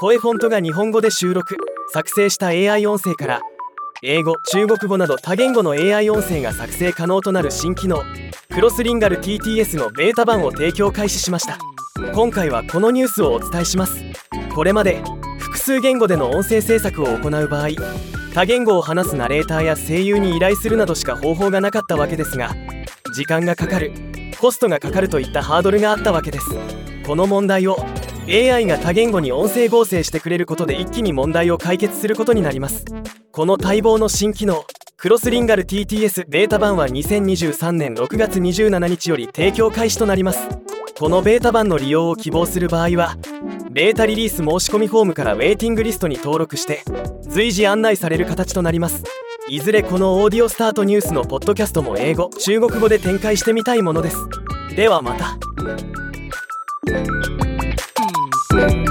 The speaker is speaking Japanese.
声フォントが日本語で収録。作成した AI 音声から。英語中国語など多言語の AI 音声が作成可能となる新機能。クロスリンガル TTS のベータ版を提供開始しました。今回はこのニュースをお伝えします。これまで複数言語での音声制作を行う場合多言語を話すナレーターや声優に依頼するなどしか方法がなかったわけですが時間がかかるコストがかかるといったハードルがあったわけです。この問題を AI が多言語に音声合成してくれることで一気に問題を解決することになります。この待望の新機能クロスリンガル TTS ベータ版は2023年6月27日より提供開始となります。このベータ版の利用を希望する場合はベータリリース申し込みフォームからウェイティングリストに登録して随時案内される形となります。いずれこのオーディオスタートニュースのポッドキャストも英語中国語で展開してみたいものです。ではまた。Thank you